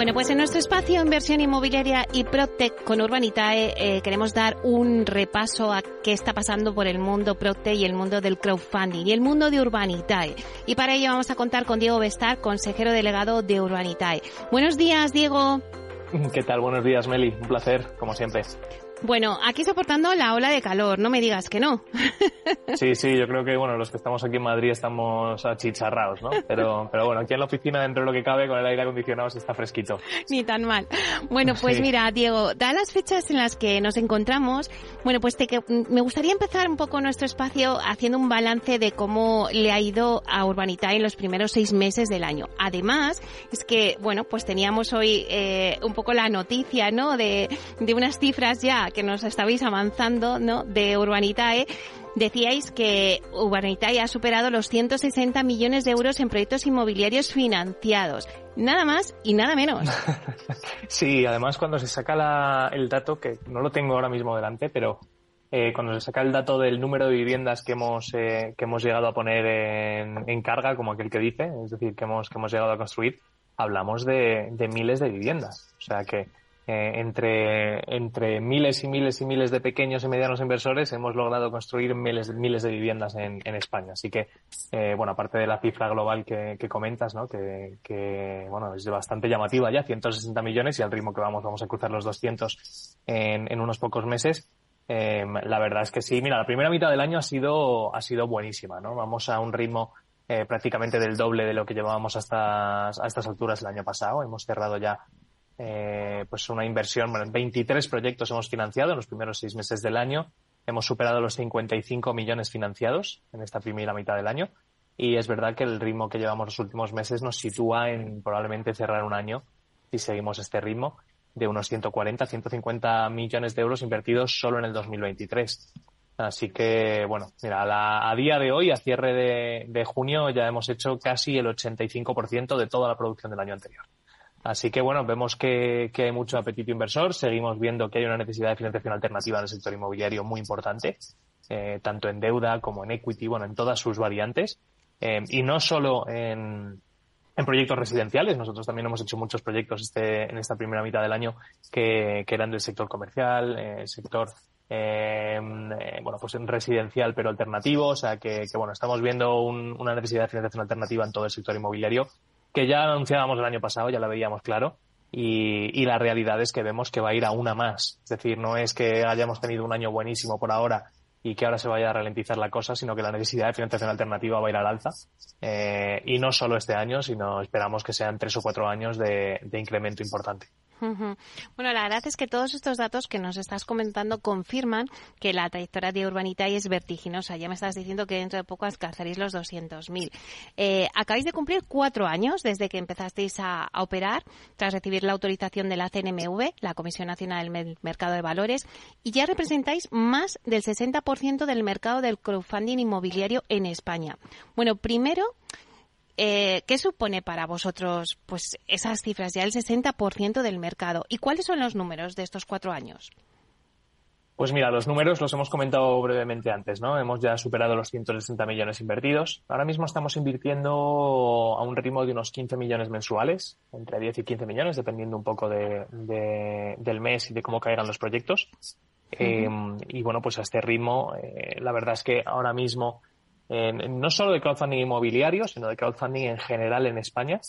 Bueno, pues en nuestro espacio Inversión Inmobiliaria y Protec con Urbanitae eh, queremos dar un repaso a qué está pasando por el mundo Protec y el mundo del crowdfunding y el mundo de Urbanitae. Y para ello vamos a contar con Diego Bestar, consejero delegado de Urbanitae. Buenos días, Diego. ¿Qué tal? Buenos días, Meli. Un placer, como siempre. Bueno, aquí soportando la ola de calor, no me digas que no. Sí, sí, yo creo que bueno, los que estamos aquí en Madrid estamos achicharrados, ¿no? Pero, pero bueno, aquí en la oficina, dentro de lo que cabe, con el aire acondicionado se está fresquito. Ni tan mal. Bueno, pues mira, Diego, da las fechas en las que nos encontramos. Bueno, pues te, me gustaría empezar un poco nuestro espacio haciendo un balance de cómo le ha ido a Urbanita en los primeros seis meses del año. Además, es que, bueno, pues teníamos hoy eh, un poco la noticia, ¿no? De, de unas cifras ya que nos estabais avanzando, ¿no? De Urbanitae, decíais que Urbanitae ha superado los 160 millones de euros en proyectos inmobiliarios financiados. Nada más y nada menos. sí, además cuando se saca el dato, que no lo tengo ahora mismo delante, pero eh, cuando se saca el dato del número de viviendas que hemos, eh, que hemos llegado a poner en, carga, como aquel que dice, es decir, que hemos, que hemos llegado a construir, hablamos de miles de viviendas. O sea que eh, entre, miles y miles y miles de pequeños y medianos inversores hemos logrado construir miles, miles de viviendas en, en España. Así que, eh, bueno, aparte de la cifra global que, que comentas, ¿no? Que, que, bueno, es bastante llamativa ya, 160 millones y al ritmo que vamos, vamos a cruzar los 200 en, en unos pocos meses. Eh, la verdad es que sí, mira, la primera mitad del año ha sido, ha sido buenísima, ¿no? Vamos a un ritmo eh, prácticamente del doble de lo que llevábamos hasta a estas alturas el año pasado. Hemos cerrado ya eh, pues una inversión, bueno, 23 proyectos hemos financiado en los primeros seis meses del año. Hemos superado los 55 millones financiados en esta primera mitad del año. Y es verdad que el ritmo que llevamos los últimos meses nos sitúa en probablemente cerrar un año, si seguimos este ritmo, de unos 140, 150 millones de euros invertidos solo en el 2023. Así que, bueno, mira, a, día de hoy, a cierre de, de junio, ya hemos hecho casi el 85% de toda la producción del año anterior. Así que bueno, vemos que, hay mucho apetito inversor, seguimos viendo que hay una necesidad de financiación alternativa en el sector inmobiliario muy importante, eh, tanto en deuda como en equity, bueno, en todas sus variantes, eh, y no solo en, proyectos residenciales, nosotros también hemos hecho muchos proyectos este, en esta primera mitad del año que, eran del sector comercial, eh, sector bueno, pues en residencial pero alternativo, o sea que, bueno, estamos viendo una necesidad de financiación alternativa en todo el sector inmobiliario que ya anunciábamos el año pasado, ya lo veíamos claro, y, y, la realidad es que vemos que va a ir a una más. Es decir, no es que hayamos tenido un año buenísimo por ahora y que ahora se vaya a ralentizar la cosa, sino que la necesidad de financiación alternativa va a ir al alza. Eh, y no solo este año, sino esperamos que sean tres o cuatro años de incremento importante. Bueno, la verdad es que todos estos datos que nos estás comentando confirman que la trayectoria de Urbanitae es vertiginosa. Ya me estás diciendo que dentro de poco alcanzaréis los 200.000. Eh, acabáis de cumplir cuatro años desde que empezasteis a, operar tras recibir la autorización de la CNMV, la Comisión Nacional del Mercado de Valores, y ya representáis más del 60% del mercado del crowdfunding inmobiliario en España. Bueno, primero, eh, ¿Qué supone para vosotros pues esas cifras, ya el 60% del mercado? ¿Y cuáles son los números de estos cuatro años? Pues mira, los números los hemos comentado brevemente antes, ¿no? Hemos ya superado los 160 millones invertidos. Ahora mismo estamos invirtiendo a un ritmo de unos 15 millones mensuales, entre 10 y 15 millones, dependiendo un poco de, del mes y de cómo caigan los proyectos. Eh, y bueno, pues a este ritmo, eh, la verdad es que ahora mismo no solo de crowdfunding inmobiliario, sino de crowdfunding en general en España.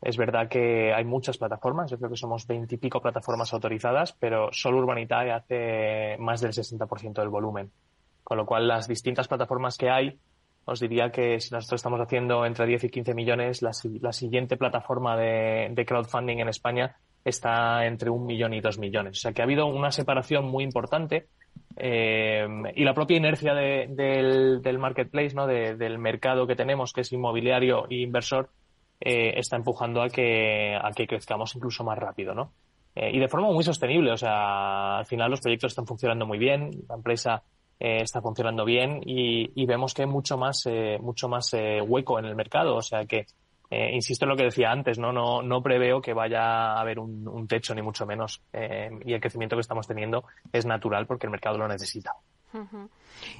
Es verdad que hay muchas plataformas, yo creo que somos veintipico plataformas autorizadas, pero solo Urbanitae hace más del 60% del volumen. Con lo cual, las distintas plataformas que hay, os diría que si nosotros estamos haciendo entre 10 y 15 millones, la, siguiente plataforma de, crowdfunding en España está entre un millón y dos millones. O sea que ha habido una separación muy importante eh, y la propia inercia del, marketplace, ¿no? del mercado que tenemos, que es inmobiliario e inversor, eh, está empujando a que, a que crezcamos incluso más rápido, ¿no? Eh, y de forma muy sostenible. O sea, al final los proyectos están funcionando muy bien. La empresa está funcionando bien y, vemos que hay mucho más, mucho más hueco en el mercado. O sea que, insisto en lo que decía antes, no, no, no preveo que vaya a haber un, techo ni mucho menos. y el crecimiento que estamos teniendo es natural porque el mercado lo necesita.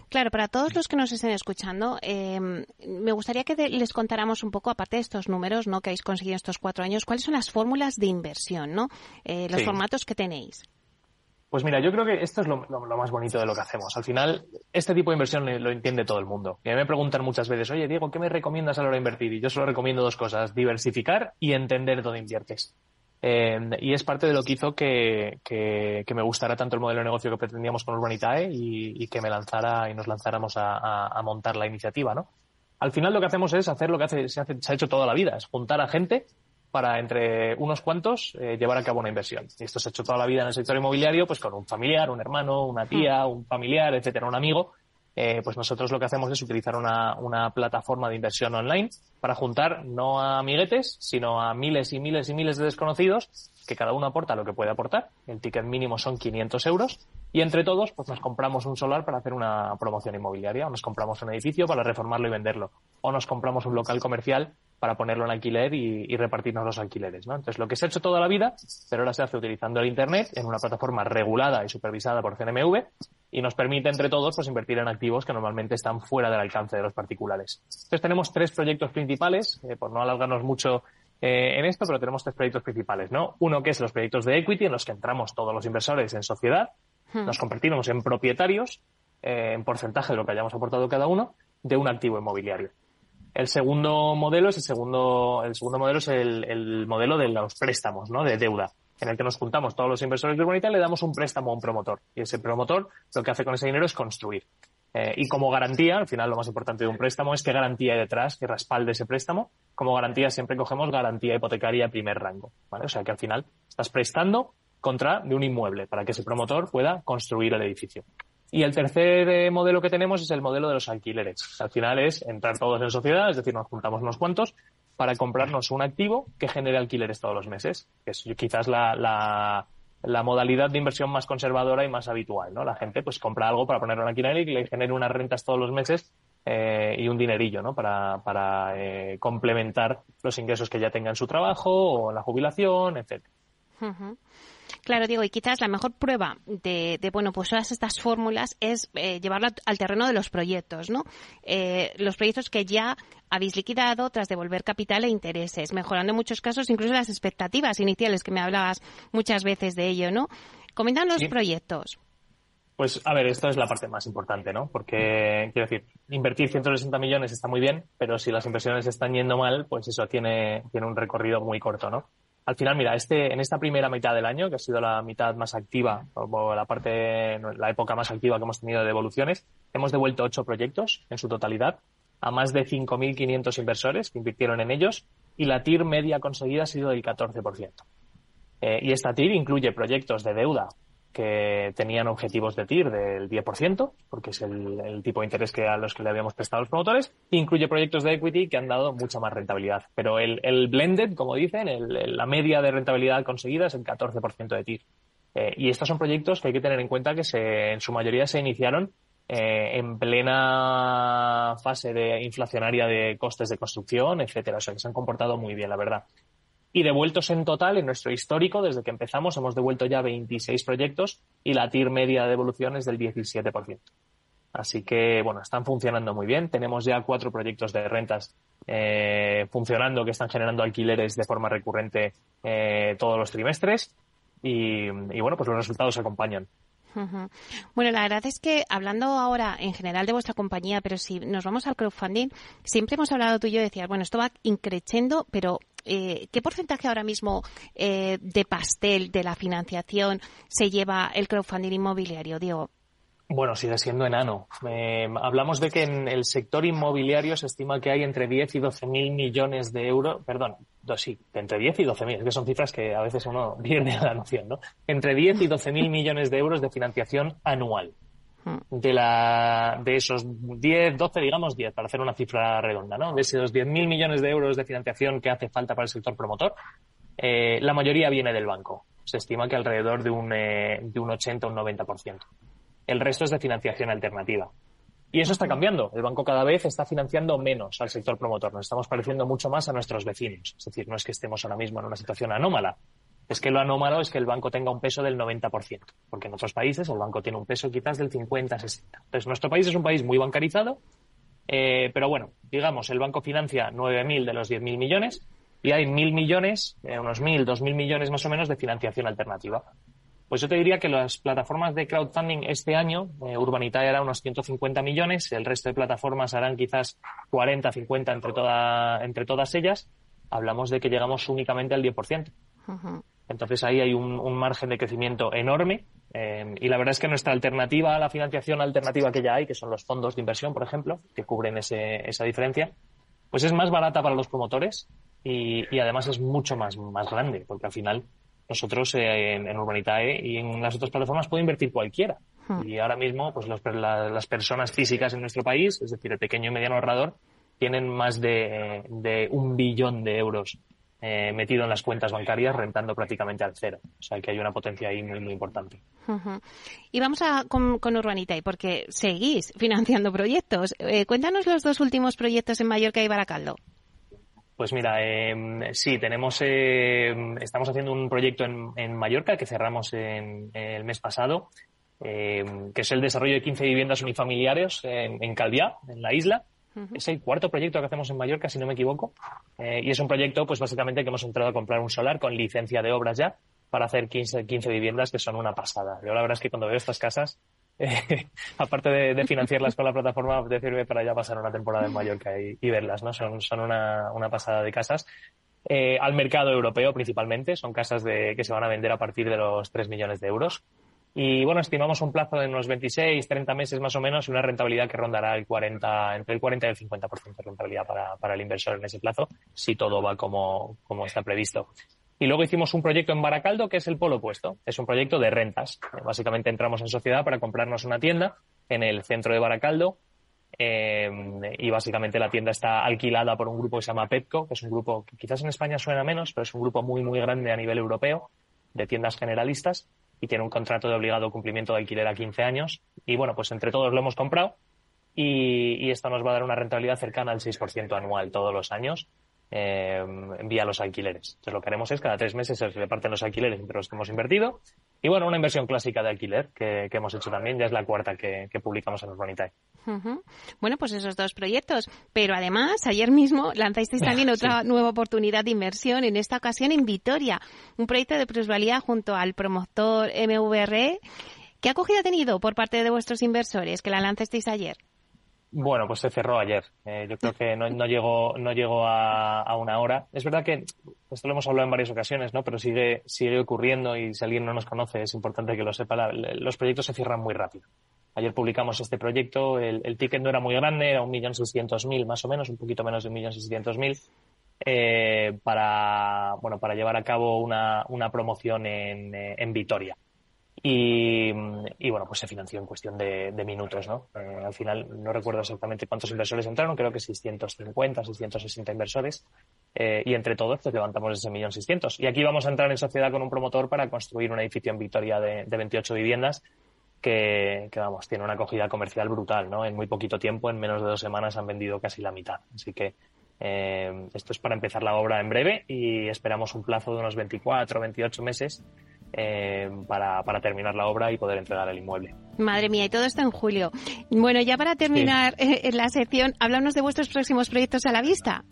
Claro, para todos los que nos estén escuchando, em, me gustaría que les contáramos un poco, aparte de estos números ¿no? que habéis conseguido estos cuatro años, cuáles son las fórmulas de inversión, ¿no? Eh, los formatos que tenéis. Pues mira, yo creo que esto es lo, más bonito de lo que hacemos. Al final, este tipo de inversión lo, entiende todo el mundo. Y a mí me preguntan muchas veces, oye, Diego, ¿qué me recomiendas a la hora de invertir? Y yo solo recomiendo dos cosas, diversificar y entender dónde inviertes. Eh, y es parte de lo que hizo que, me gustara tanto el modelo de negocio que pretendíamos con Urbanitae y, que me lanzara y nos lanzáramos a, montar la iniciativa, ¿no? Al final lo que hacemos es hacer lo que hace, se, ha hecho toda la vida, es juntar a gente para entre unos cuantos eh, llevar a cabo una inversión. Y esto se ha hecho toda la vida en el sector inmobiliario, pues con un familiar, un hermano, una tía, un familiar, etcétera, un amigo, eh, pues nosotros lo que hacemos es utilizar una, una, plataforma de inversión online para juntar no a amiguetes, sino a miles y miles y miles de desconocidos que cada uno aporta lo que puede aportar. El ticket mínimo son 500 euros. Y entre todos pues nos compramos un solar para hacer una promoción inmobiliaria. O nos compramos un edificio para reformarlo y venderlo. O nos compramos un local comercial para ponerlo en alquiler y, repartirnos los alquileres. ¿no? Entonces, lo que se ha hecho toda la vida, pero ahora se hace utilizando el Internet en una plataforma regulada y supervisada por CNMV y nos permite entre todos pues, invertir en activos que normalmente están fuera del alcance de los particulares. Entonces, tenemos tres proyectos principales, eh, por no alargarnos mucho eh, en esto, pero tenemos tres proyectos principales. ¿no? Uno que es los proyectos de equity, en los que entramos todos los inversores en sociedad, hmm. nos convertimos en propietarios, eh, en porcentaje de lo que hayamos aportado cada uno, de un activo inmobiliario. El segundo modelo es el segundo, el segundo modelo es el, modelo de los préstamos, ¿no? De deuda, en el que nos juntamos todos los inversores de Urbanita le damos un préstamo a un promotor. Y ese promotor lo que hace con ese dinero es construir. Eh, y como garantía, al final lo más importante de un préstamo es qué garantía hay detrás, que respalde ese préstamo. Como garantía siempre cogemos garantía hipotecaria primer rango, ¿vale? O sea que al final estás prestando contra de un inmueble para que ese promotor pueda construir el edificio. Y el tercer eh, modelo que tenemos es el modelo de los alquileres. Al final es entrar todos en sociedad, es decir, nos juntamos unos cuantos para comprarnos un activo que genere alquileres todos los meses, que es quizás la, la, modalidad de inversión más conservadora y más habitual, ¿no? La gente pues compra algo para ponerlo en alquiler y le genere unas rentas todos los meses eh, y un dinerillo, ¿no? Para, para eh, complementar los ingresos que ya tenga en su trabajo o la jubilación, etcétera. Claro, Diego, y quizás la mejor prueba de, bueno, pues todas estas fórmulas es eh, llevarlo al terreno de los proyectos, ¿no? Eh, los proyectos que ya habéis liquidado tras devolver capital e intereses, mejorando en muchos casos incluso las expectativas iniciales que me hablabas muchas veces de ello, ¿no? Comentan los proyectos. Pues a ver, esto es la parte más importante, ¿no? Porque, quiero decir, invertir 160 millones está muy bien, pero si las inversiones están yendo mal, pues eso tiene, tiene un recorrido muy corto, ¿no? Al final, mira, este, en esta primera mitad del año, que ha sido la mitad más activa, o la parte, la época más activa que hemos tenido de devoluciones, hemos devuelto ocho proyectos en su totalidad a más de 5.500 inversores que invirtieron en ellos y la TIR media conseguida ha sido del 14%. Eh, y esta TIR incluye proyectos de deuda que tenían objetivos de TIR del 10%, porque es el, tipo de interés que a los que le habíamos prestado los promotores, incluye proyectos de equity que han dado mucha más rentabilidad. Pero el, blended, como dicen, la media de rentabilidad conseguida es el 14% de TIR. Eh, y estos son proyectos que hay que tener en cuenta que en su mayoría se iniciaron eh, en plena fase de inflacionaria de costes de construcción, etcétera. O sea, que se han comportado muy bien, la verdad. Y devueltos en total, en nuestro histórico, desde que empezamos, hemos devuelto ya 26 proyectos y la TIR media de devolución es del 17%. Así que, bueno, están funcionando muy bien. Tenemos ya cuatro proyectos de rentas eh, funcionando que están generando alquileres de forma recurrente eh, todos los trimestres. Y, bueno, pues los resultados acompañan. Bueno, la verdad es que hablando ahora en general de vuestra compañía, pero si nos vamos al crowdfunding, siempre hemos hablado tú y yo, decías, bueno, esto va increciendo, pero eh, ¿qué porcentaje ahora mismo eh, de pastel de la financiación se lleva el crowdfunding inmobiliario, Diego? Bueno, sigue siendo enano. Eh, hablamos de que en el sector inmobiliario se estima que hay entre 10 y 12 mil millones de euros, perdón, sí, entre 10 y 12 mil, que son cifras que a veces uno pierde la noción, ¿no? Entre 10 y 12 mil millones de euros de financiación anual. Hmm. De, la, de esos 10, 12, digamos 10, para hacer una cifra redonda, ¿no? De esos 10 mil millones de euros de financiación que hace falta para el sector promotor, eh, la mayoría viene del banco. Se estima que alrededor de un, eh, de un 80 o un 90%. el resto es de financiación alternativa. Y eso está cambiando. El banco cada vez está financiando menos al sector promotor. Nos estamos pareciendo mucho más a nuestros vecinos. Es decir, no es que estemos ahora mismo en una situación anómala. Es que lo anómalo es que el banco tenga un peso del 90%. Porque en otros países el banco tiene un peso quizás del 50-60. Entonces, nuestro país es un país muy bancarizado. Eh, pero bueno, digamos, el banco financia 9.000 de los 10.000 millones y hay 1.000 millones, eh, unos 1.000, 2.000 millones más o menos de financiación alternativa. Pues yo te diría que las plataformas de crowdfunding este año, eh, Urbanitae hará unos 150 millones, el resto de plataformas harán quizás 40, 50 entre, toda, entre todas ellas. Hablamos de que llegamos únicamente al 10%. Entonces ahí hay un, margen de crecimiento enorme eh, y la verdad es que nuestra alternativa a la financiación alternativa que ya hay, que son los fondos de inversión, por ejemplo, que cubren ese, esa diferencia, pues es más barata para los promotores y, y además es mucho más, más grande, porque al final nosotros eh, en, Urbanitae y en las otras plataformas puede invertir cualquiera. Hmm. Y ahora mismo, pues las personas físicas en nuestro país, es decir, el pequeño y mediano ahorrador, tienen más de, un billón de euros eh, metido en las cuentas bancarias rentando prácticamente al cero. O sea que hay una potencia ahí muy, muy importante. Y vamos a, con, con Urbanitae, porque seguís financiando proyectos. Eh, cuéntanos los dos últimos proyectos en Mallorca y Baracaldo. Pues mira, eh, sí, tenemos, eh, estamos haciendo un proyecto en, en Mallorca que cerramos en, el mes pasado, eh, que es el desarrollo de 15 viviendas unifamiliares en, en Calviá, en la isla. Es el cuarto proyecto que hacemos en Mallorca, si no me equivoco. Eh, y es un proyecto, pues básicamente que hemos entrado a comprar un solar con licencia de obras ya para hacer 15, 15 viviendas que son una pasada. Yo la verdad es que cuando veo estas casas aparte de, financiarlas con la plataforma, de sirve para ya pasar una temporada en Mallorca y, verlas, ¿no? Son, son una, una pasada de casas. Eh, al mercado europeo principalmente, son casas de, que se van a vender a partir de los 3 millones de euros. Y bueno, estimamos un plazo de unos 26, 30 meses más o menos y una rentabilidad que rondará el 40, entre el 40 y el 50% de rentabilidad para, para el inversor en ese plazo, si todo va como, como está previsto. Y luego hicimos un proyecto en Baracaldo que es el polo opuesto. Es un proyecto de rentas. Básicamente entramos en sociedad para comprarnos una tienda en el centro de Baracaldo. Eh, y básicamente la tienda está alquilada por un grupo que se llama Petco, que es un grupo que quizás en España suena menos, pero es un grupo muy, muy grande a nivel europeo de tiendas generalistas y tiene un contrato de obligado cumplimiento de alquiler a 15 años. Y bueno, pues entre todos lo hemos comprado y, y esto nos va a dar una rentabilidad cercana al 6% anual todos los años eh, vía los alquileres. Entonces lo que haremos es cada tres meses se reparten los alquileres entre los que hemos invertido. Y bueno, una inversión clásica de alquiler que, hemos hecho también, ya es la cuarta que, publicamos en Urbanitae. Bueno, pues esos dos proyectos. Pero además, ayer mismo lanzasteis también otra nueva oportunidad de inversión, en esta ocasión en Vitoria, un proyecto de plusvalía junto al promotor MVRE. ¿Qué acogida ha tenido por parte de vuestros inversores que la lanzasteis ayer? Bueno, pues se cerró ayer. Eh, yo creo que no, no llegó, no llegó a, una hora. Es verdad que esto lo hemos hablado en varias ocasiones, ¿no? Pero sigue, sigue ocurriendo y si alguien no nos conoce es importante que lo sepa. los proyectos se cierran muy rápido. Ayer publicamos este proyecto. El, ticket no era muy grande, era un millón seiscientos mil más o menos, un poquito menos de un millón seiscientos mil. Eh, para, bueno, para llevar a cabo una, una promoción en, en Vitoria. Y, bueno, pues se financió en cuestión de, minutos, ¿no? Eh, al final no recuerdo exactamente cuántos inversores entraron, creo que 650, 660 inversores. Eh, y entre todos, pues levantamos ese millón seiscientos. Y aquí vamos a entrar en sociedad con un promotor para construir un edificio en Victoria de, de 28 viviendas que, vamos, tiene una acogida comercial brutal, ¿no? En muy poquito tiempo, en menos de dos semanas, han vendido casi la mitad. Así que eh, esto es para empezar la obra en breve y esperamos un plazo de unos 24, 28 meses eh, para, para, terminar la obra y poder entregar el inmueble. Madre mía, y todo esto en julio. Bueno, ya para terminar eh, la sección, háblanos de vuestros próximos proyectos a la vista.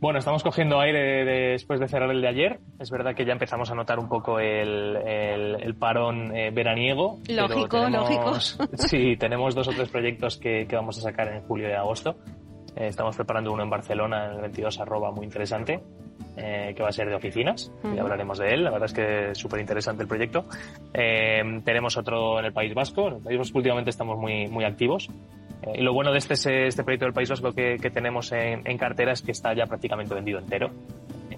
Bueno, estamos cogiendo aire después de cerrar el de ayer. Es verdad que ya empezamos a notar un poco el, el, parón eh, veraniego. Lógico, lógico. Sí, tenemos dos o tres proyectos que, que vamos a sacar en julio y agosto. estamos preparando uno en Barcelona, en el 22 arroba, muy interesante. Eh, que va a ser de oficinas, y hablaremos de él, la verdad es que es súper interesante el proyecto. Eh, tenemos otro en el País Vasco, en el País Vasco últimamente estamos muy, muy activos. Eh, y lo bueno de este, este proyecto del País Vasco que, que tenemos en, en, cartera es que está ya prácticamente vendido entero.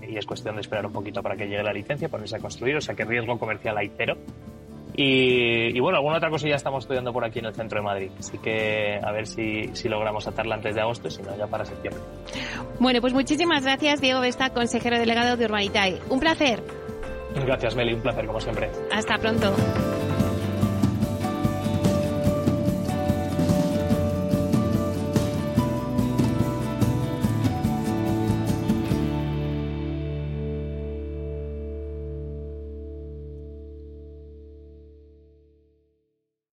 y es cuestión de esperar un poquito para que llegue la licencia, ponerse a construir, o sea que riesgo comercial hay cero. Y, bueno, alguna otra cosa ya estamos estudiando por aquí en el centro de Madrid. Así que a ver si, si logramos atarla antes de agosto, si no, ya para septiembre. Bueno, pues muchísimas gracias, Diego Vesta, consejero delegado de Urbanitae. Un placer. Gracias, Meli. Un placer, como siempre. Hasta pronto.